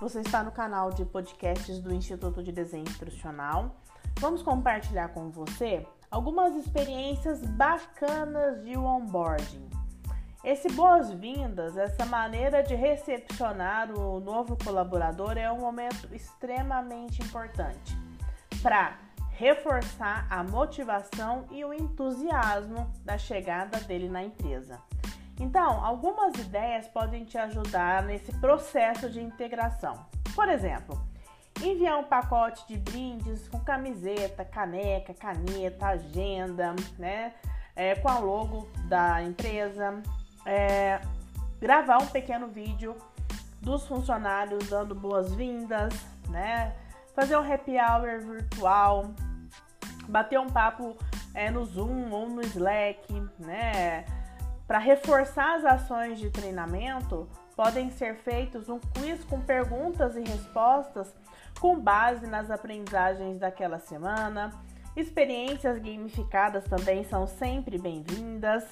Você está no canal de podcasts do Instituto de Desenho Instrucional. Vamos compartilhar com você algumas experiências bacanas de onboarding. Esse boas-vindas, essa maneira de recepcionar o novo colaborador é um momento extremamente importante para reforçar a motivação e o entusiasmo da chegada dele na empresa. Então, algumas ideias podem te ajudar nesse processo de integração. Por exemplo, enviar um pacote de brindes com camiseta, caneca, caneta, agenda, né? É, com a logo da empresa, é, gravar um pequeno vídeo dos funcionários dando boas-vindas, né? Fazer um happy hour virtual, bater um papo é, no Zoom ou no Slack, né? Para reforçar as ações de treinamento, podem ser feitos um quiz com perguntas e respostas com base nas aprendizagens daquela semana. Experiências gamificadas também são sempre bem-vindas.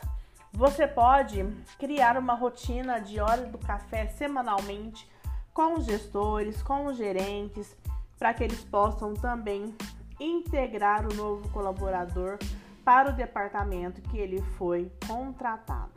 Você pode criar uma rotina de hora do café semanalmente com os gestores, com os gerentes, para que eles possam também integrar o novo colaborador para o departamento que ele foi contratado.